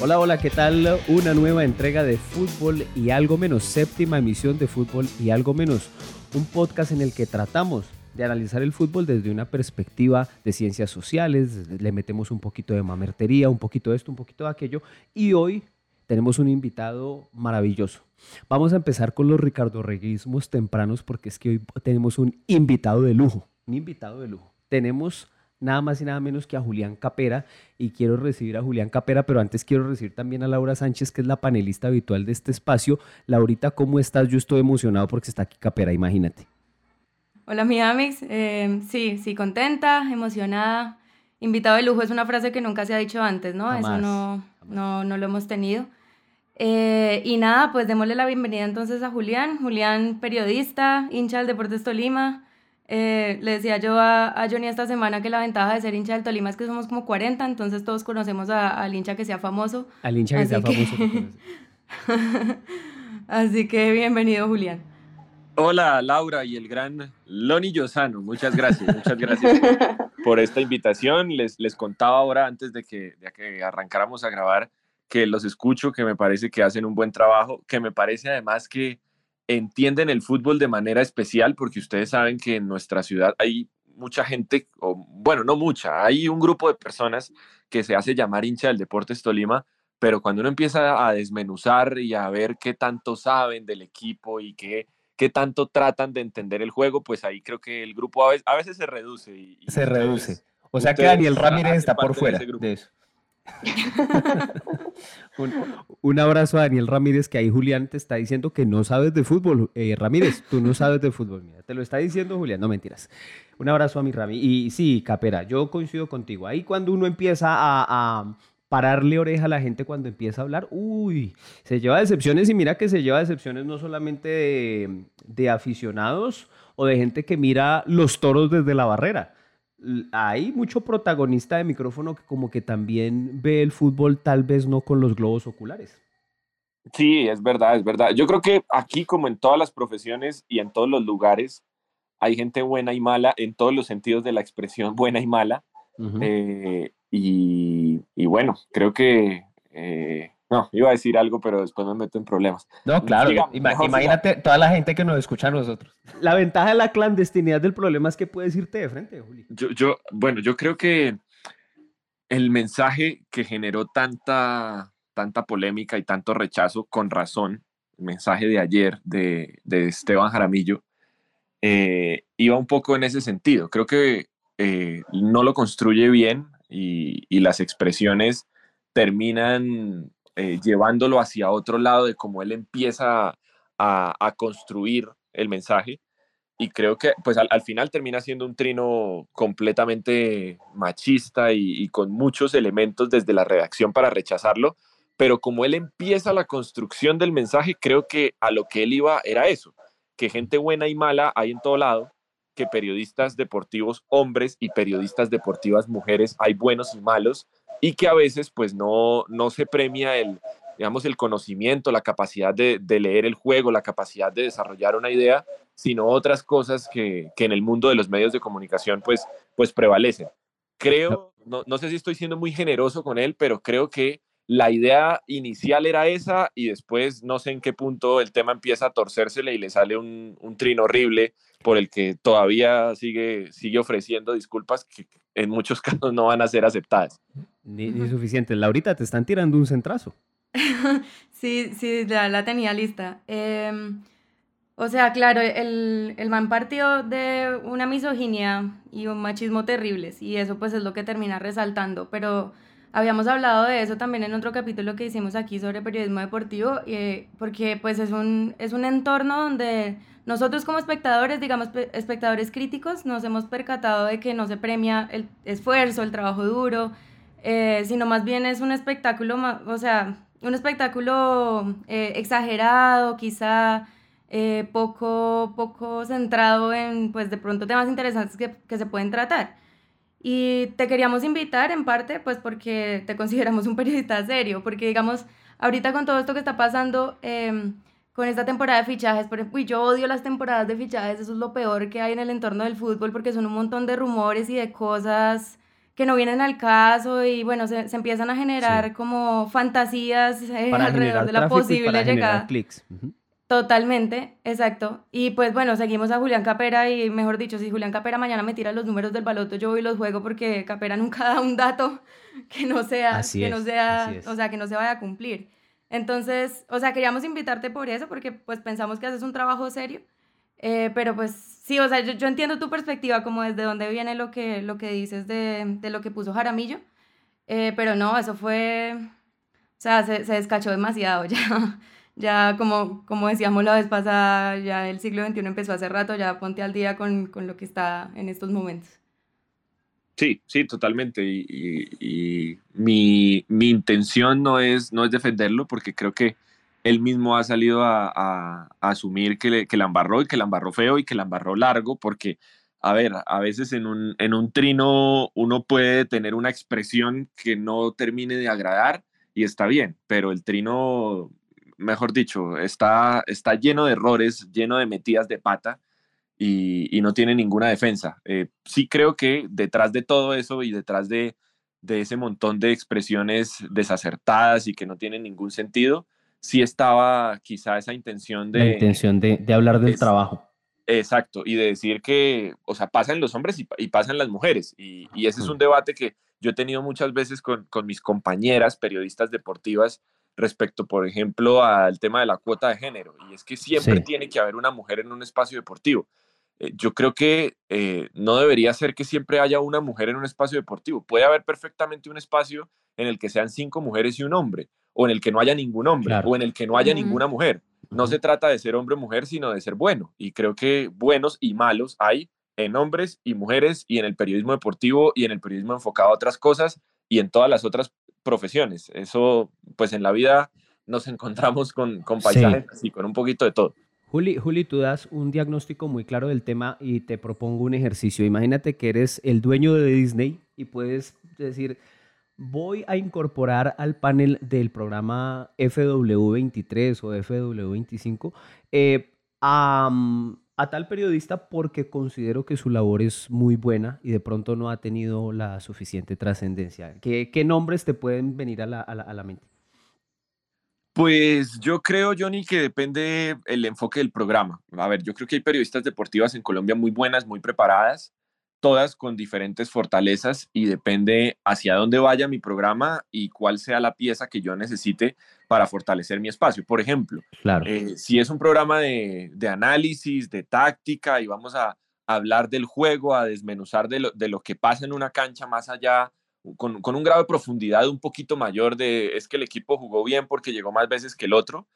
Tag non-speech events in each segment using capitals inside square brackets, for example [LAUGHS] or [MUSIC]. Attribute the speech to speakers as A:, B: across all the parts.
A: Hola, hola, ¿qué tal? Una nueva entrega de fútbol y algo menos, séptima emisión de fútbol y algo menos, un podcast en el que tratamos de analizar el fútbol desde una perspectiva de ciencias sociales, le metemos un poquito de mamertería, un poquito de esto, un poquito de aquello, y hoy tenemos un invitado maravilloso. Vamos a empezar con los Ricardo Reguismos tempranos porque es que hoy tenemos un invitado de lujo, un invitado de lujo. Tenemos nada más y nada menos que a Julián Capera y quiero recibir a Julián Capera, pero antes quiero recibir también a Laura Sánchez, que es la panelista habitual de este espacio. Laurita, ¿cómo estás? Yo estoy emocionado porque está aquí Capera, imagínate.
B: Hola, mi Amix. Eh, sí, sí, contenta, emocionada. Invitado de lujo es una frase que nunca se ha dicho antes, ¿no? Eso no, no, no lo hemos tenido. Eh, y nada, pues démosle la bienvenida entonces a Julián. Julián, periodista, hincha del Deportes Tolima. Eh, le decía yo a, a, Johnny esta semana que la ventaja de ser hincha del Tolima es que somos como 40, entonces todos conocemos al hincha que sea famoso.
A: Al hincha que sea famoso. [LAUGHS]
B: Así que bienvenido, Julián.
C: Hola, Laura y el gran Loni Yosano. Muchas gracias, muchas gracias por esta invitación. Les, les contaba ahora, antes de que, de que arrancáramos a grabar, que los escucho, que me parece que hacen un buen trabajo, que me parece además que entienden el fútbol de manera especial, porque ustedes saben que en nuestra ciudad hay mucha gente, o bueno, no mucha, hay un grupo de personas que se hace llamar hincha del Deportes Tolima, pero cuando uno empieza a desmenuzar y a ver qué tanto saben del equipo y qué, qué tanto tratan de entender el juego, pues ahí creo que el grupo a veces, a veces se reduce. Y,
A: se reduce. O sea que Daniel Ramírez está por fuera de eso. [LAUGHS] un, abrazo a Daniel Ramírez, que ahí Julián te está diciendo que no sabes de fútbol. Eh, Ramírez, tú no sabes de fútbol. Mira, te lo está diciendo Julián, no mentiras. Un abrazo a mi Rami. Y sí, Capera, yo coincido contigo. Ahí cuando uno empieza a, pararle oreja a la gente cuando empieza a hablar, uy, se lleva decepciones y mira que se lleva decepciones no solamente de, de aficionados o de gente que mira los toros desde la barrera hay mucho protagonista de micrófono que como que también ve el fútbol tal vez no con los globos oculares.
C: Sí, es verdad, es verdad. Yo creo que aquí como en todas las profesiones y en todos los lugares hay gente buena y mala en todos los sentidos de la expresión [LAUGHS] buena y mala. Eh, y, bueno, creo que eh, no, iba a decir algo, pero después me meto en problemas.
A: No, claro. imagínate toda la gente que nos escucha a nosotros. La ventaja de la clandestinidad del problema es que puedes irte de frente, Juli.
C: Yo, yo, bueno, yo creo que el mensaje que generó tanta, tanta polémica y tanto rechazo, con razón, el mensaje de ayer de, de Esteban Jaramillo, eh, iba un poco en ese sentido. Creo que eh, no lo construye bien y, y las expresiones terminan eh, llevándolo hacia otro lado de cómo él empieza a, construir el mensaje. Y creo que pues al, final termina siendo un trino completamente machista y, con muchos elementos desde la redacción para rechazarlo, pero como él empieza la construcción del mensaje, creo que a lo que él iba era eso, que gente buena y mala hay en todo lado, que periodistas deportivos hombres y periodistas deportivas mujeres hay buenos y malos, y que a veces pues no, no se premia el, digamos, el conocimiento, la capacidad de, leer el juego, la capacidad de desarrollar una idea, sino otras cosas que, en el mundo de los medios de comunicación pues, pues prevalecen. Creo, no, no sé si estoy siendo muy generoso con él, pero creo que la idea inicial era esa y después no sé en qué punto el tema empieza a torcérsele y le sale un, un trino horrible por el que todavía sigue, sigue ofreciendo disculpas que en muchos [LAUGHS] casos no van a ser aceptadas.
A: Ni, suficiente. Laurita, te están tirando un centrazo. [LAUGHS]
B: sí, sí, ya la tenía lista. Em, o sea, claro, el, el, man partió de una misoginia y un machismo terribles y eso pues es lo que termina resaltando, pero habíamos hablado de eso también en otro capítulo que hicimos aquí sobre periodismo deportivo, eh, porque pues es un, es un entorno donde nosotros como espectadores, digamos espectadores críticos, nos hemos percatado de que no se premia el esfuerzo, el trabajo duro, eh, sino más bien es un espectáculo, o sea, un espectáculo eh, exagerado, quizá eh, poco, poco centrado en, pues de pronto, temas interesantes que, que, se pueden tratar. Y te queríamos invitar en parte, pues porque te [LAUGHS] consideramos un periodista serio, porque digamos, ahorita con todo esto que está pasando, em, con esta temporada de fichajes, por ejemplo, yo odio las temporadas de fichajes, eso es lo peor que hay en el entorno del fútbol, porque son un montón de rumores y de cosas que no vienen al caso y bueno, se, se empiezan a generar como fantasías eh, alrededor de la posible llegada.
A: Clics.
B: Totalmente, exacto. Y pues bueno, seguimos a Julián Capera y mejor dicho, si Julián Capera mañana me tira los números del baloto, yo voy y los juego porque Capera nunca da un dato [LAUGHS] que no sea, que no sea, o sea, que no se vaya a cumplir. Entonces, o sea, queríamos invitarte por eso porque pues pensamos que haces un trabajo serio, eh, pero pues sí, o sea, yo, entiendo tu perspectiva como desde dónde viene lo que, lo que dices de, de lo que puso Jaramillo, eh, pero no, eso fue, o sea, se, se descachó demasiado [LAUGHS] ya ya como, como decíamos la vez pasada, ya el siglo XXI empezó hace rato, ya ponte al día con, con lo que está en estos momentos.
C: Sí, sí, totalmente. Y, y, mi, mi, intención no es, no es defenderlo, porque creo que él mismo ha salido a, a, asumir que, le, que la embarró y que la embarró feo y que la embarró largo, porque, a ver, a veces en un, en un trino uno puede tener una expresión que no termine de agradar y está bien, pero el trino mejor dicho, está, está lleno de errores, lleno de metidas de pata y, no tiene ninguna defensa. Eh, sí creo que detrás de todo eso y detrás de, ese montón de expresiones desacertadas y que no tienen ningún sentido, sí estaba quizá esa intención de...
A: La intención de, hablar del trabajo.
C: Exacto, y de decir que, o sea, pasan los hombres y, y pasan las mujeres. Y, ese es un debate que yo he tenido muchas veces con, con mis compañeras periodistas deportivas respecto, por ejemplo, al tema de la cuota de género. Y es que siempre tiene que haber una mujer en un espacio deportivo. Eh, yo creo que eh, no debería ser que siempre haya una mujer en un espacio deportivo. Puede haber perfectamente un espacio en el que sean cinco mujeres y un hombre, o en el que no haya ningún hombre, o en el que no haya ninguna mujer. No se trata de ser hombre o mujer, sino de ser bueno. Y creo que buenos y malos hay en hombres y mujeres y en el periodismo deportivo y en el periodismo enfocado a otras cosas y en todas las otras profesiones. Eso, pues en la vida nos [LAUGHS] encontramos con, con paisajes y con un poquito de todo.
A: Juli, Juli, tú das un diagnóstico muy claro del tema y te propongo un ejercicio. Imagínate que eres el dueño de Disney y puedes decir, voy a incorporar al panel del programa FW23 o FW25 eh, a, a tal periodista porque considero que su labor es muy buena y de pronto no ha tenido la suficiente trascendencia. ¿Qué, ¿Qué, nombres te pueden venir a, la, a la, mente?
C: Pues yo creo, Johnny, que depende el enfoque del programa. A ver, yo creo que hay periodistas deportivas en Colombia muy buenas, muy preparadas, todas con diferentes fortalezas y depende hacia dónde vaya mi programa y cuál sea la pieza que yo necesite para fortalecer mi espacio. Por ejemplo, claro. Eh, si es un programa de, análisis, de táctica y vamos a hablar del juego, a desmenuzar de lo, que pasa en una cancha más allá, con, un grado de profundidad un poquito mayor de es que el equipo jugó bien porque llegó más veces que el otro.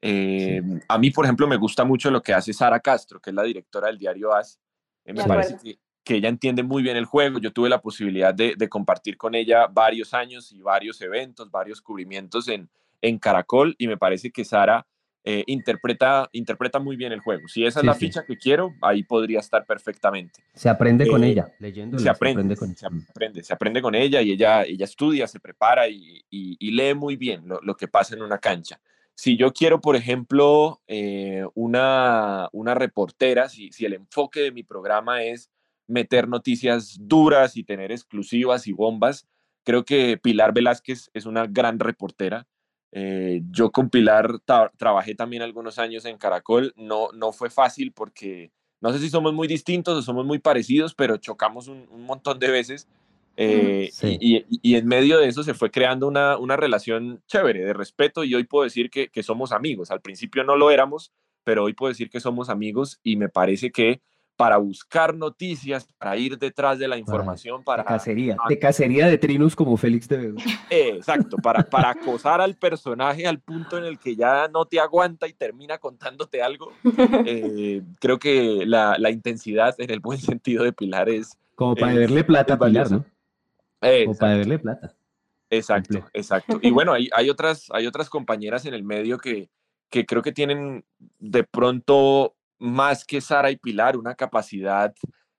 C: Eh, a mí, por ejemplo, me gusta mucho lo que hace Sara Castro, que es la directora del diario AS. Eh, me parece que, que ella entiende muy bien el juego. Yo tuve la posibilidad de, compartir con ella varios años y varios eventos, varios cubrimientos en, en Caracol y me parece que Sara eh, interpreta, interpreta muy bien el juego. Si esa es la ficha que quiero, ahí podría estar perfectamente.
A: Se aprende con eh, ella, leyendo.
C: Se aprende, con, se aprende, se aprende con ella y ella, ella estudia, se prepara y, y, lee muy bien lo, lo, que pasa en una cancha. Si yo quiero, por ejemplo, eh, una, una reportera, si, si el enfoque de mi programa es meter noticias duras y tener exclusivas y bombas. Creo que Pilar Velázquez es una gran reportera. Eh, yo con Pilar trabajé también algunos años en Caracol. No, no fue fácil porque no sé si somos muy distintos o somos muy parecidos, pero chocamos un, montón de veces. Eh, y, en medio de eso se fue creando una, una relación chévere, de respeto, y hoy puedo decir que, que somos amigos. Al principio no lo éramos, pero hoy puedo decir que somos amigos y me parece que para buscar noticias, para ir detrás de la información, para...
A: De cacería, de cacería de trinos como Félix de Vega.
C: exacto, para, para acosar al personaje al punto en el que ya no te aguanta y termina contándote algo. [LAUGHS] Eh, creo que la, la, intensidad en el buen sentido de Pilar es...
A: Como para verle plata a Pilar, ¿no? Como para verle plata.
C: Exacto, exacto. Y bueno, hay, hay, otras, hay otras compañeras en el medio que, que creo que tienen de pronto más que Sara y Pilar, una capacidad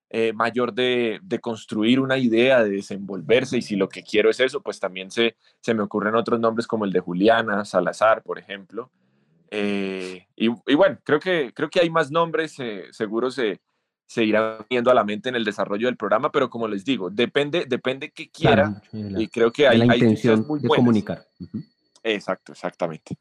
C: eh, mayor de, construir una idea, de desenvolverse, y si lo que quiero es eso, pues también se, se me ocurren otros nombres como el de Juliana Salazar, por ejemplo. Eh, y, bueno, creo que, creo que hay más nombres, eh, seguro se, se irá viendo a la mente en el desarrollo del programa, pero como les digo, depende, depende que quiera y creo que hay,
A: la intención de comunicar.
C: Exacto, exactamente.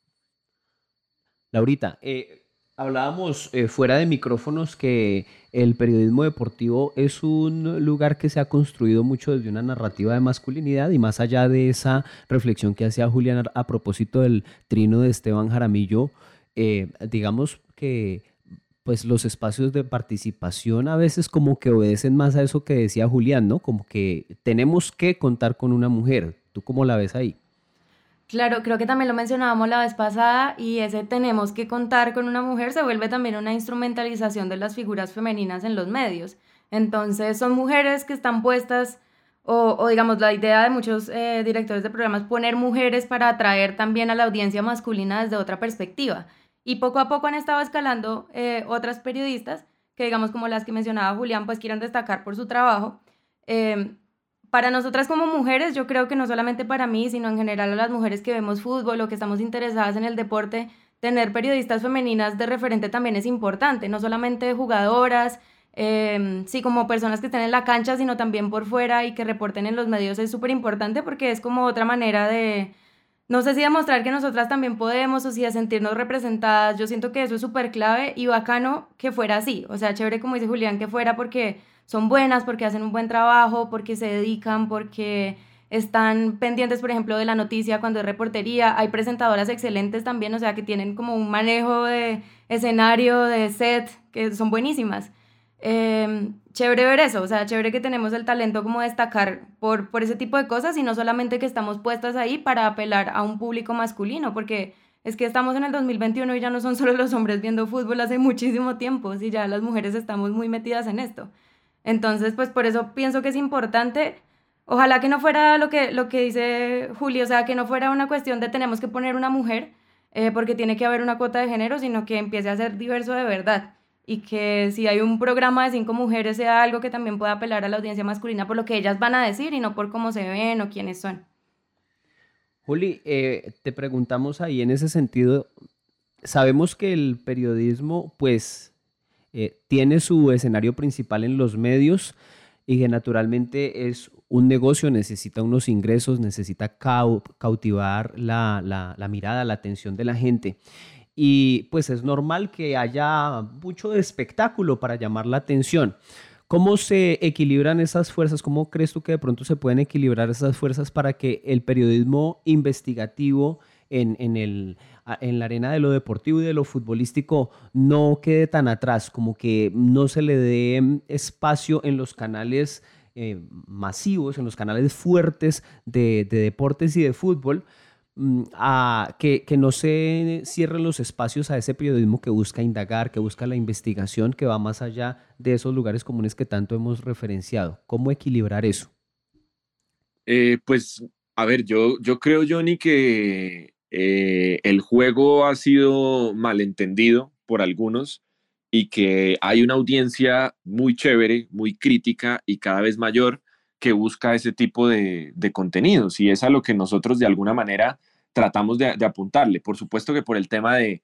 A: Laurita, eh, hablábamos eh, fuera de micrófonos que el periodismo deportivo es un lugar que se ha construido mucho desde una narrativa de masculinidad y más allá de esa reflexión que hacía Julián a propósito del trino de Esteban Jaramillo, eh, digamos que pues los espacios de participación a veces como que obedecen más a eso que decía Julián, ¿no? Como que tenemos que contar con una mujer. ¿Tú cómo la ves ahí?
B: Claro, creo que también lo mencionábamos la vez pasada y ese tenemos que contar con una mujer se vuelve también una instrumentalización de las figuras femeninas en los medios. Entonces son mujeres que están puestas o, digamos la idea de muchos eh, directores de programas poner mujeres para atraer también a la audiencia masculina desde otra perspectiva. Y poco a poco han estado escalando eh, otras periodistas que, digamos, como las que mencionaba Julián, pues quieran destacar por su trabajo. Em, para nosotras como mujeres, yo creo que no solamente para mí, sino en general a las mujeres que vemos fútbol o que estamos interesadas en el deporte, tener periodistas femeninas de referente también es importante, no solamente jugadoras, em, sí, como personas que estén en la cancha, sino también por fuera y que reporten en los medios es súper importante porque es como otra manera de, no sé si demostrar que nosotras también podemos o si a sentirnos representadas. Yo siento que eso es súper clave y bacano que fuera así. O sea, chévere como dice Julián que fuera porque son buenas, porque hacen un buen trabajo, porque se dedican, porque están pendientes, por ejemplo, de la noticia cuando es reportería. Hay presentadoras excelentes también, o sea, que tienen como un manejo de escenario, de set, que son buenísimas. Em, chévere ver eso, o sea, chévere que tenemos el talento como destacar por, por ese tipo de cosas y no solamente que estamos puestas ahí para apelar a un público masculino, porque es que estamos en el 2021 y ya no son solo los hombres viendo fútbol hace muchísimo tiempo, y ya las mujeres estamos muy metidas en esto. Entonces, pues por eso pienso que es importante, ojalá que no fuera lo que, lo que dice Julio, o sea, que no fuera una cuestión de tenemos que poner una mujer eh, porque tiene que haber una cuota de género, sino que empiece a ser diverso de verdad. Y que si hay un programa de cinco mujeres sea algo que también pueda apelar a la audiencia masculina por lo que ellas van a decir y no por cómo se ven o quiénes son.
A: Juli, eh, te preguntamos ahí en ese sentido, sabemos que el periodismo pues eh, tiene su escenario principal en los medios y que naturalmente es un negocio, necesita unos ingresos, necesita cautivar la, la mirada, la atención de la gente y pues es normal que haya mucho espectáculo para llamar la atención. ¿Cómo se equilibran esas fuerzas? ¿Cómo crees tú que de pronto se pueden equilibrar esas fuerzas para que el periodismo investigativo en, en, el, en la arena de lo deportivo y de lo futbolístico no quede tan atrás, como que no se le dé espacio en los canales eh, masivos, en los canales fuertes de, de deportes y de fútbol? Mm, a que, no se cierren los espacios a ese periodismo que busca indagar, que busca la investigación, que va más allá de esos lugares comunes que tanto hemos referenciado. ¿Cómo equilibrar eso?
C: Eh, pues, a ver, yo, yo creo, Johnny, que eh, el juego ha sido malentendido por algunos y que hay una audiencia muy chévere, muy crítica y cada vez mayor que busca ese tipo de, de, contenidos y es a lo que nosotros de alguna manera tratamos de, apuntarle. Por supuesto que por el tema de,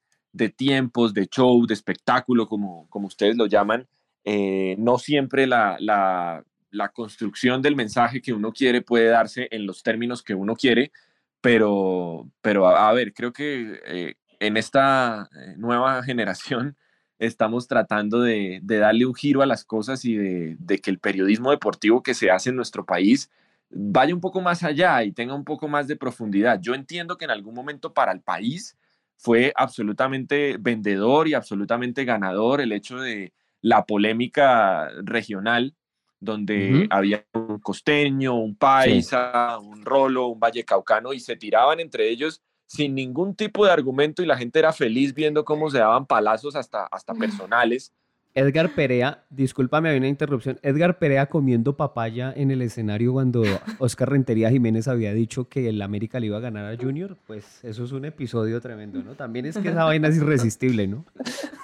C: tiempos, de show, de espectáculo, como, ustedes lo llaman, eh, no siempre la, construcción del mensaje que uno quiere puede darse en los términos que uno quiere, pero, pero a, ver, creo que eh, en esta eh, nueva [LAUGHS] generación estamos tratando de, darle un giro a las cosas y de, que el periodismo deportivo que se hace en nuestro país vaya un poco más allá y tenga un poco más de profundidad. Yo entiendo que en algún momento para el país fue absolutamente vendedor y absolutamente ganador el hecho de la polémica regional, donde había un costeño, un paisa, un rolo, un vallecaucano y se tiraban entre ellos sin ningún tipo de argumento y la gente era feliz viendo cómo se daban palazos hasta, hasta personales.
A: Edgar Perea, discúlpame, había una interrupción. Edgar Perea comiendo papaya en el escenario cuando Oscar Rentería Jiménez había dicho que el América le iba a ganar a Junior, pues eso es un episodio tremendo, ¿no? También es que esa vaina es irresistible, ¿no?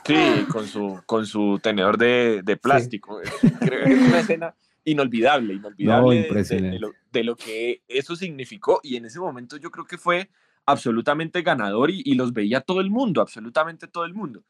C: Sí, con su, con su tenedor de, plástico. Creo que es una [LAUGHS] escena inolvidable, inolvidable de, lo, que eso significó y en ese momento yo creo que fue absolutamente ganador y, los veía todo el mundo, absolutamente todo el mundo.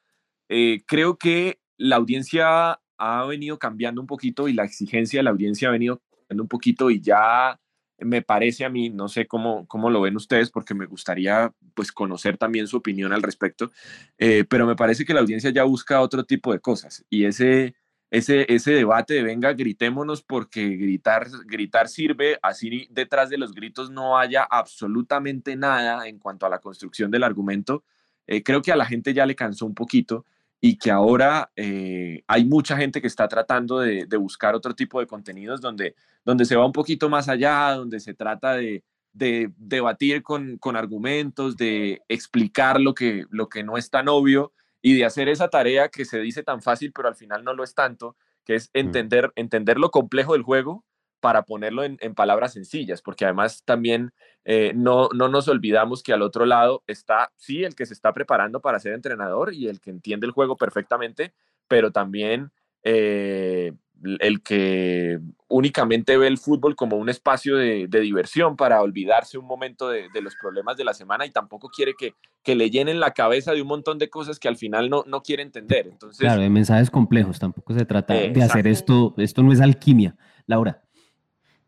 C: Eh, creo que la audiencia ha venido cambiando un poquito y la exigencia de la audiencia ha venido cambiando un poquito y ya me parece a mí, no sé cómo, cómo lo ven ustedes, porque me gustaría pues conocer también su opinión al respecto, eh, pero me parece que la audiencia ya busca otro tipo de cosas y ese, ese, ese debate de venga, gritémonos porque gritar, gritar sirve, así detrás de los gritos no haya absolutamente nada en cuanto a la construcción del argumento, eh, creo que a la gente ya le cansó un poquito y que ahora eh, hay mucha gente que está tratando de, buscar otro tipo de contenidos donde, donde se va un poquito más allá, donde se trata de, debatir con, argumentos, de explicar lo que, lo que no es tan obvio y de hacer esa tarea que se dice tan fácil, pero al final no lo es tanto, que es mm. entender, entender lo complejo del juego para ponerlo en, palabras sencillas, porque además también eh, no, no nos olvidamos que al otro lado está, sí, el que se está preparando para ser entrenador y el que entiende el juego perfectamente, pero también eh, el que únicamente ve el fútbol como un espacio de, diversión para olvidarse un momento de, los problemas de la semana y tampoco quiere que, que, le llenen la cabeza de un montón de cosas que al final no, no quiere entender. Entonces,
A: claro, de mensajes complejos, tampoco se trata de hacer esto, esto no es alquimia. Laura.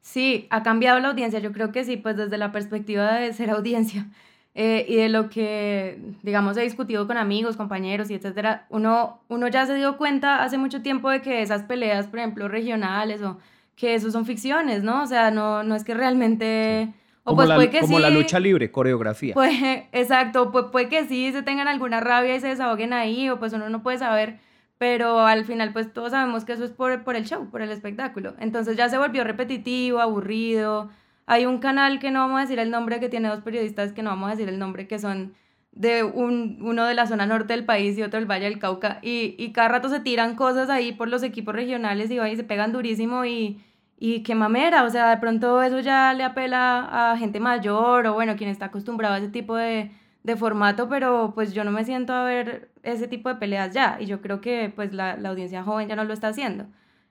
B: Sí, ha cambiado la audiencia, yo creo que sí, pues desde la perspectiva de ser audiencia eh, y de lo que, digamos, he discutido con amigos, compañeros y etcétera, uno, uno ya se dio cuenta hace mucho tiempo de que esas peleas, por ejemplo, regionales o que eso son ficciones, ¿no? O sea, no, no es que realmente...
A: O como, pues la, puede que como la lucha libre, coreografía.
B: Pues, exacto, pues puede que sí se tengan alguna rabia y se desahoguen ahí, o pues uno no puede saber pero al final pues todos sabemos que eso es por, por el show, por el espectáculo. Entonces ya se volvió repetitivo, aburrido. Hay un canal que no vamos a decir el nombre, que tiene dos periodistas que no vamos a decir el nombre, que son de un, uno de la zona norte del país y otro del Valle del Cauca, y, y cada rato se tiran cosas ahí por los equipos regionales y, y se pegan durísimo y, y qué mamera, o sea, de pronto eso ya le apela a gente mayor o bueno, quien está acostumbrado a ese tipo de, de formato, pero pues yo no me siento a ver ese tipo de peleas ya y yo creo que pues la, la audiencia joven ya no lo está haciendo.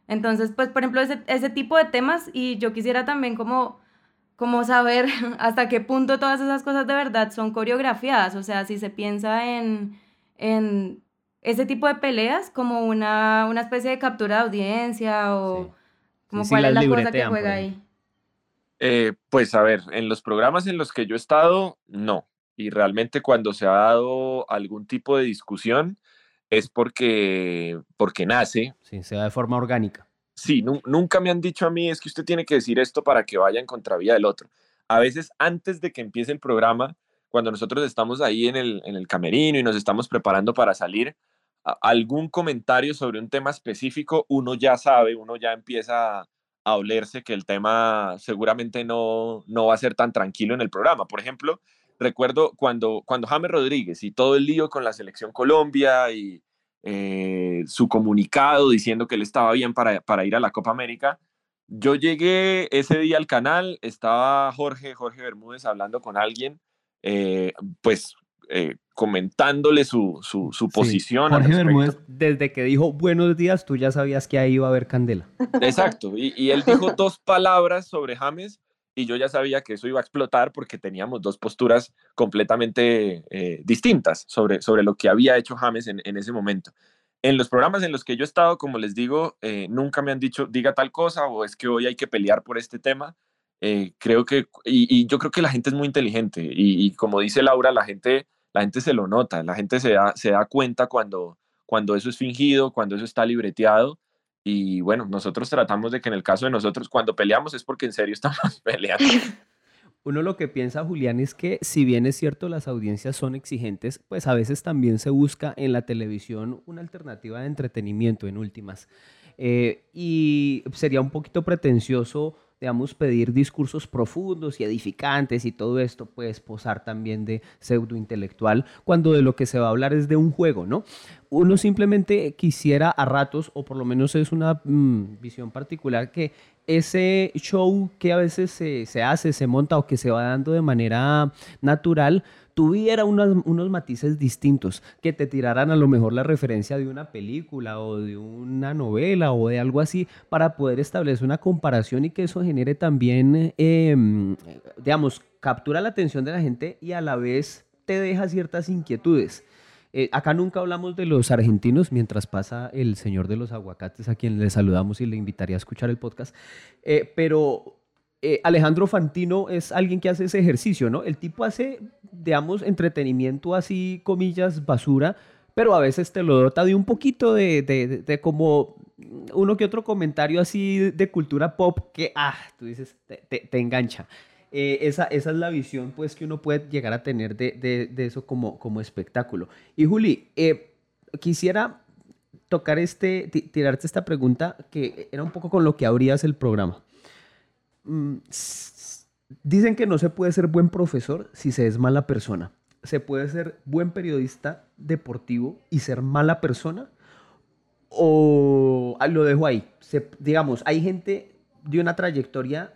B: Entonces, pues por ejemplo, ese, ese tipo de temas y yo quisiera también como, como saber [LAUGHS] hasta qué punto todas esas cosas de verdad son coreografiadas, o sea, si se piensa en, en ese tipo de peleas como una, una especie de captura de audiencia o como cuál es la cosa que juega ahí.
C: Eh, pues a ver, en los programas en los que yo he estado, no y realmente cuando se ha dado algún tipo de discusión es porque, porque nace.
A: Sí, se da de forma orgánica.
C: Sí, nunca me han dicho a mí es que usted tiene que decir esto para que vaya en contravía del otro. A veces antes de que empiece el programa, cuando nosotros estamos ahí en el, en el camerino y nos estamos preparando para salir, algún comentario sobre un tema específico, uno ya sabe, uno ya empieza a, a olerse que el tema seguramente no, no va a ser tan tranquilo en el programa. Por ejemplo, recuerdo cuando, cuando James Rodríguez y todo el lío con la selección Colombia y eh, su comunicado diciendo que él estaba bien para, para, ir a la Copa América, yo llegué ese día al canal, estaba Jorge, Jorge Bermúdez hablando con alguien, eh, pues eh, comentándole su, su, su posición.
A: Jorge Bermúdez, desde que dijo buenos días, tú ya sabías que ahí iba a haber candela.
C: Exacto, y, y él dijo dos palabras sobre James y yo ya sabía que eso iba a explotar porque teníamos dos posturas completamente eh, distintas sobre, sobre lo que había hecho James en, ese momento. En los programas en los que yo he estado, como les digo, eh, nunca me han dicho diga tal cosa o es que hoy hay que pelear por este tema. Eh, creo que, y, yo creo que la gente es muy inteligente y, como dice Laura, la gente, la gente se lo nota, la gente se da, se da cuenta cuando, cuando eso es fingido, cuando eso está libreteado y bueno, nosotros tratamos de que en el caso de nosotros, cuando peleamos es porque en serio [LAUGHS] estamos peleando. [LAUGHS]
A: Uno lo que piensa, Julián, es que si bien es cierto las audiencias son exigentes, pues a veces también se busca en la televisión una alternativa de entretenimiento en últimas. Eh, y sería un poquito pretencioso digamos, pedir discursos profundos y edificantes y todo esto, pues posar también de pseudo intelectual, cuando de lo que se va a hablar es de un juego, ¿no? Uno simplemente quisiera a ratos, o por lo menos es una mm, visión particular, que ese show que a veces se, se, hace, se monta o que se va dando de manera natural, tuviera unos, unos matices distintos, que te tiraran a lo mejor la referencia de una película o de una novela o de algo así, para poder establecer una comparación y que eso genere también, em, digamos, captura la atención de la gente y a la vez te deja ciertas inquietudes. Eh, acá nunca hablamos de los argentinos mientras pasa el señor de los aguacates a quien le saludamos y le invitaría a escuchar el podcast. Eh, pero eh, Alejandro Fantino es alguien que hace ese ejercicio, ¿no? El tipo hace, digamos, entretenimiento así, comillas, basura, pero a veces te lo dota de un poquito de, de, de, como uno que otro comentario así de cultura pop que, ah, tú dices, te, te engancha. Eh, esa, esa, es la visión pues, que uno puede llegar a tener de, eso como, como espectáculo. Y Juli, eh, quisiera tocar este, tirarte esta pregunta que era un poco con lo que abrías el programa. Mm, dicen que no se puede ser buen profesor si se es mala persona. ¿Se puede ser buen periodista deportivo y ser mala persona? ¿O ah, lo dejo ahí? Se, digamos, hay gente de una trayectoria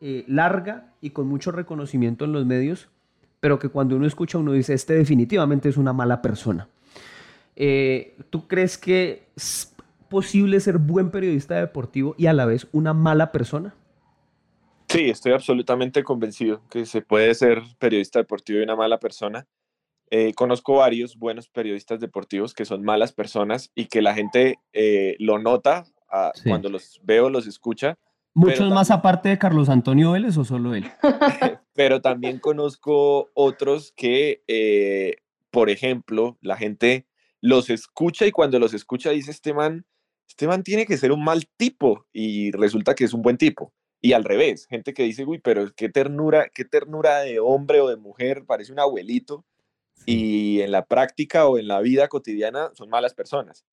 A: eh, larga y con mucho reconocimiento en los medios, pero que cuando uno escucha uno dice, este definitivamente es una mala persona. Eh, ¿Tú crees que es posible ser buen periodista deportivo y a la vez una mala persona?
C: Sí, estoy absolutamente convencido que se puede ser periodista deportivo y una mala persona. Eh, conozco varios buenos periodistas deportivos que son malas personas y que la gente lo nota ah, cuando los veo, los escucha
A: ¿Muchos más aparte de Carlos Antonio Vélez o solo él? [LAUGHS]
C: pero también conozco otros que, eh, por ejemplo, la gente los escucha y cuando los escucha dice, este man, este man tiene que ser un mal tipo y resulta que es un buen tipo. Y al revés, gente que dice, uy, pero qué ternura, qué ternura de hombre o de mujer, parece un abuelito. Y en la práctica o en la vida cotidiana son malas personas.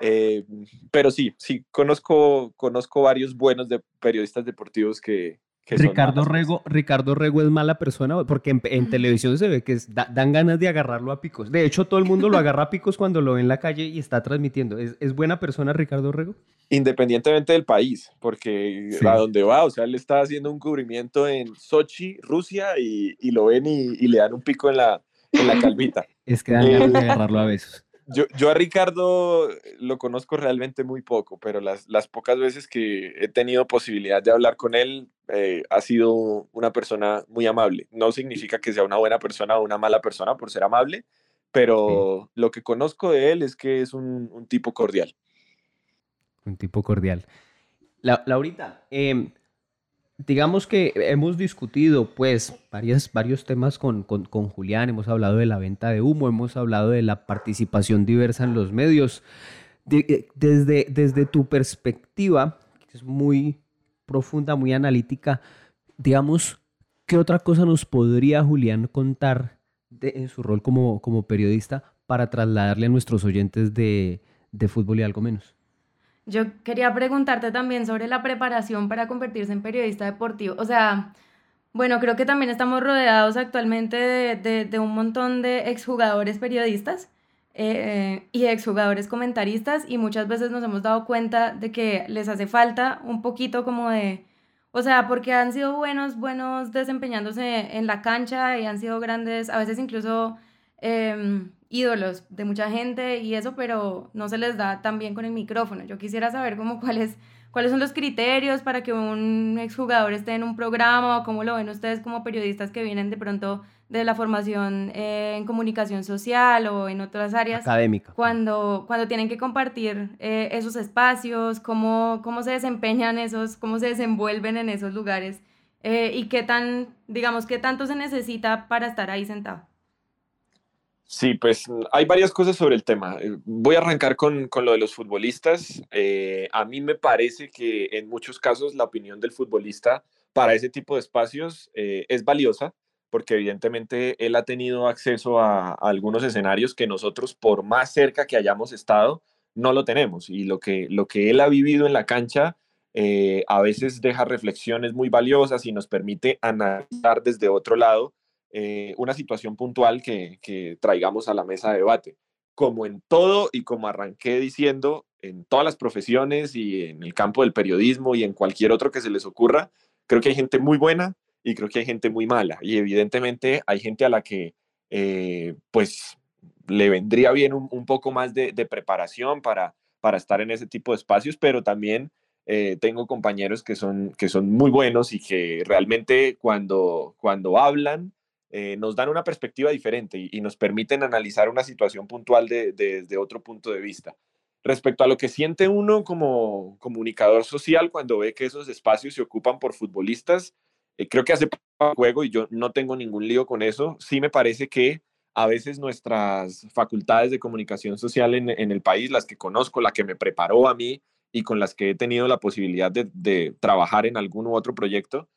C: Eh, pero sí, sí, conozco, conozco varios buenos de periodistas deportivos que...
A: Ricardo, Rego, Ricardo Rego es mala persona porque en, televisión se ve que dan ganas de agarrarlo a picos. De hecho, todo el mundo lo [LAUGHS] agarra a picos cuando lo ve en la calle y está transmitiendo. ¿Es, es buena persona Ricardo Rego?
C: Independientemente del país, porque a donde va, o sea, él está haciendo un cubrimiento en Sochi, Rusia, y, y lo ven y, y, le dan un pico en la, en la calvita. [LAUGHS]
A: es que dan ganas de agarrarlo a besos.
C: Yo, yo, a Ricardo lo conozco realmente muy poco, pero las, las, pocas veces que he tenido posibilidad de hablar con él, eh, ha sido una persona muy amable. No significa que sea una buena persona o una mala persona por ser amable, pero lo que conozco de él es que es un, un tipo cordial.
A: Un tipo cordial. La, Laurita, eh, digamos que hemos discutido pues varias, varios temas con, con, con, Julián, hemos hablado de la venta de humo, hemos hablado de la participación diversa en los medios. Eh, desde, desde tu perspectiva, que es muy profunda, muy analítica, digamos, ¿qué otra cosa nos podría Julián contar de, en su rol como, como periodista para trasladarle a nuestros oyentes de, de fútbol y algo menos?
B: Yo quería preguntarte también sobre la preparación para convertirse en periodista deportivo. O sea, bueno, creo que también estamos rodeados actualmente de, de, un montón de exjugadores periodistas eh, y exjugadores comentaristas y muchas veces nos hemos dado cuenta de que les hace falta un poquito como de, o sea, porque han sido buenos, buenos desempeñándose en la cancha y han sido grandes, a veces incluso... Em, ídolos de mucha gente y eso, pero no se les da tan bien con el micrófono. Yo quisiera saber cómo cuáles cuáles son los criterios para que un exjugador esté en un programa o cómo lo ven ustedes como periodistas que vienen de pronto de la formación eh, en comunicación social o en otras áreas.
A: Académica.
B: Cuando, cuando tienen que compartir eh, esos espacios, cómo, cómo se desempeñan esos, cómo se desenvuelven en esos lugares eh, y qué tan, digamos, qué tanto se necesita para estar ahí sentado.
C: Sí, pues hay varias cosas sobre el tema. Eh, voy a arrancar con, con lo de los futbolistas. Eh, a mí me parece que en muchos casos la opinión del futbolista para ese tipo de espacios eh, es valiosa, porque evidentemente él ha tenido acceso a, algunos escenarios que nosotros, por más cerca que hayamos estado, no lo tenemos. Y lo que, lo que él ha vivido en la cancha a veces deja reflexiones muy valiosas y nos permite analizar desde otro lado eh, una situación puntual que, que traigamos a la mesa de debate. Como en todo y como arranqué diciendo, en todas las profesiones y en el campo del periodismo y en cualquier otro que se les ocurra, creo que hay gente muy buena y creo que hay gente muy mala. Y evidentemente hay gente a la que eh, pues le vendría bien un, poco más de, preparación para, para estar en ese tipo de espacios, pero también eh, tengo compañeros que son, que son muy buenos y que realmente cuando, cuando hablan eh, nos dan una perspectiva diferente y, nos permiten analizar una situación puntual desde otro punto de vista. Respecto a lo que siente uno como comunicador social cuando ve que esos espacios se ocupan por futbolistas, eh, creo que hace juego y yo no tengo ningún lío con eso. Sí me parece que a veces nuestras facultades de comunicación social en, el país, las que conozco, la que me preparó a mí y con las que he tenido la posibilidad de, trabajar en algún u otro proyecto,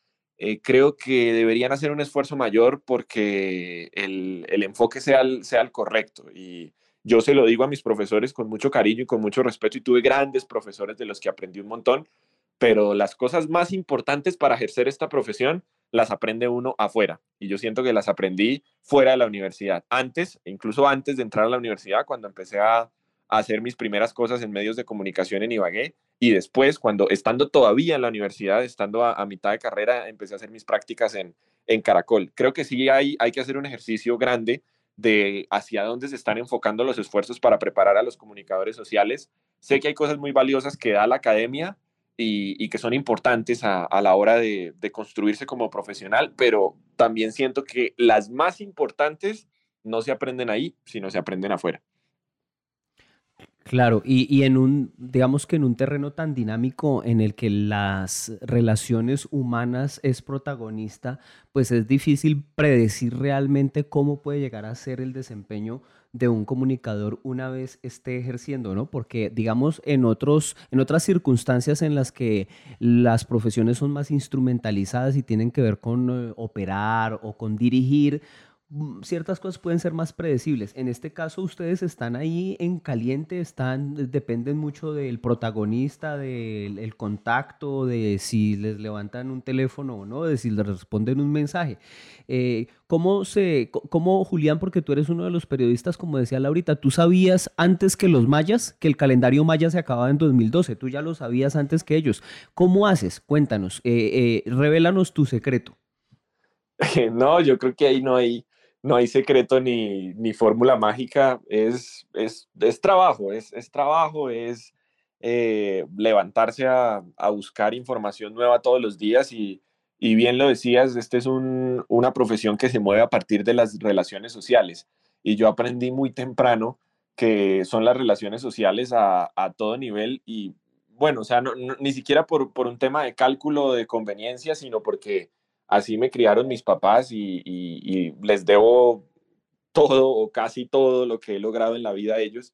C: eh, creo que deberían hacer un esfuerzo mayor porque el, enfoque sea sea el correcto. Y yo se lo digo a mis profesores con mucho cariño y con mucho respeto y tuve grandes profesores de los que aprendí un montón, pero las cosas más importantes para ejercer esta profesión las aprende uno afuera. Y yo siento que las aprendí fuera de la universidad. Antes, incluso antes de entrar a la universidad, cuando empecé a, hacer mis primeras cosas en medios de comunicación en Ibagué. Y después, cuando estando todavía en la universidad, estando a, mitad de carrera, empecé a hacer mis prácticas en, en Caracol. Creo que sí hay, hay que hacer un ejercicio grande de hacia dónde se están enfocando los esfuerzos para preparar a los comunicadores sociales. Sé que hay cosas muy valiosas que da la academia y, que son importantes a, la hora de, de, construirse como profesional, pero también siento que las más importantes no se aprenden ahí, sino se aprenden afuera.
A: Claro, y, en un, digamos que en un terreno tan dinámico en el que las relaciones humanas es protagonista, pues es difícil predecir realmente cómo puede llegar a ser el desempeño de un comunicador una vez esté ejerciendo, ¿no? Porque, digamos, en, otros, en otras circunstancias en las que las profesiones son más instrumentalizadas y tienen que ver con eh, operar o con dirigir, ciertas cosas pueden ser más predecibles. En este caso, ustedes están ahí en caliente, están, dependen mucho del protagonista, del contacto, de si les levantan un teléfono o no, de si les responden un mensaje. Eh, ¿cómo, se, ¿Cómo, Julián, porque tú eres uno de los periodistas, como decía Laurita, tú sabías antes que los mayas que el calendario maya se acababa en 2012, tú ya lo sabías antes que ellos. ¿Cómo haces? Cuéntanos, eh, eh, revelanos tu secreto. [LAUGHS]
C: No, yo creo que ahí no hay no hay secreto ni, ni fórmula mágica, es, es, es trabajo, es, es, trabajo, es eh, levantarse a, a, buscar información nueva todos los días y, y bien lo decías, este es un, una profesión que se mueve a partir de las relaciones sociales. Y yo aprendí muy temprano que son las relaciones sociales a, a todo nivel y bueno, o sea, ni siquiera por, por un tema de cálculo de conveniencia, sino porque así me criaron mis papás y, les debo todo o casi todo lo que he logrado en la vida a ellos.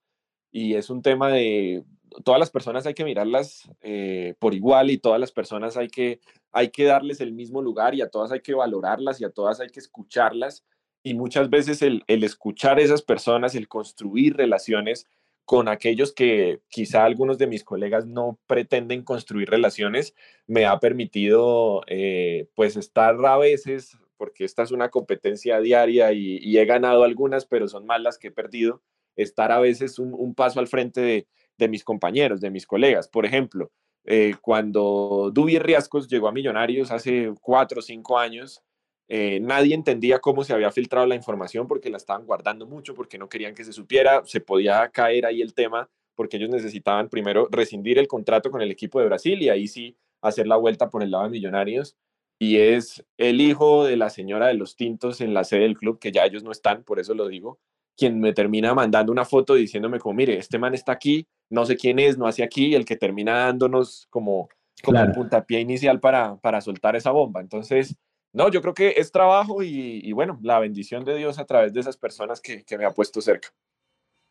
C: Y es un tema de todas las personas hay que mirarlas eh, por igual y todas las personas hay que, hay que darles el mismo lugar y a todas hay que valorarlas y a todas hay que escucharlas. Y muchas veces el, el escuchar a esas personas, el construir relaciones, con aquellos que quizá algunos de mis colegas no pretenden construir relaciones, me ha permitido eh, pues estar a veces, porque esta es una competencia diaria y, he ganado algunas, pero son más las que he perdido, estar a veces un, paso al frente de, mis compañeros, de mis colegas. Por ejemplo, eh, cuando Dubi Riascos llegó a Millonarios hace cuatro o cinco años, eh, nadie entendía cómo se había filtrado la información porque la estaban guardando mucho, porque no querían que se supiera, se podía caer ahí el tema porque ellos necesitaban primero rescindir el contrato con el equipo de Brasil y ahí sí hacer la vuelta por el lado de Millonarios. Y es el hijo de la señora de los tintos en la sede del club, que ya ellos no están, por eso lo digo, quien me termina mandando una foto diciéndome como, mire, este man está aquí, no sé quién es, no hace aquí, el que termina dándonos como, como el puntapié inicial para, para soltar esa bomba. Entonces, no, yo creo que es trabajo y, bueno, la bendición de Dios a través de esas personas que, me ha puesto cerca.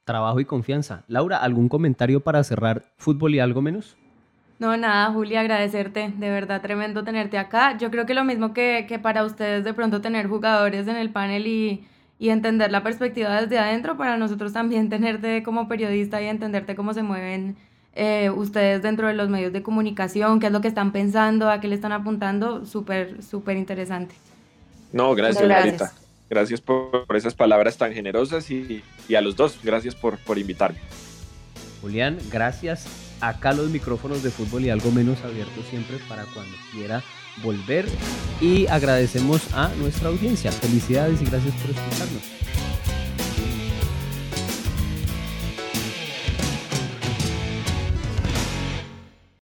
A: Trabajo y confianza. Laura, ¿algún comentario para cerrar fútbol y algo menos?
B: No, nada, Julia, agradecerte. De verdad, tremendo tenerte acá. Yo creo que lo mismo que, para ustedes de pronto tener jugadores en el panel y, y, entender la perspectiva desde adentro, para nosotros también [LAUGHS] tenerte como periodista y entenderte cómo se mueven eh, ustedes dentro de los medios de comunicación, qué es lo que están pensando, a qué le están apuntando, súper, súper interesante.
C: No, gracias, gracias. Gracias por, esas palabras tan generosas y, a los dos, gracias por, por invitarme.
A: Julián, gracias. Acá los micrófonos de fútbol y algo menos abiertos siempre para cuando quiera volver. Y agradecemos a nuestra audiencia. Felicidades y gracias por escucharnos.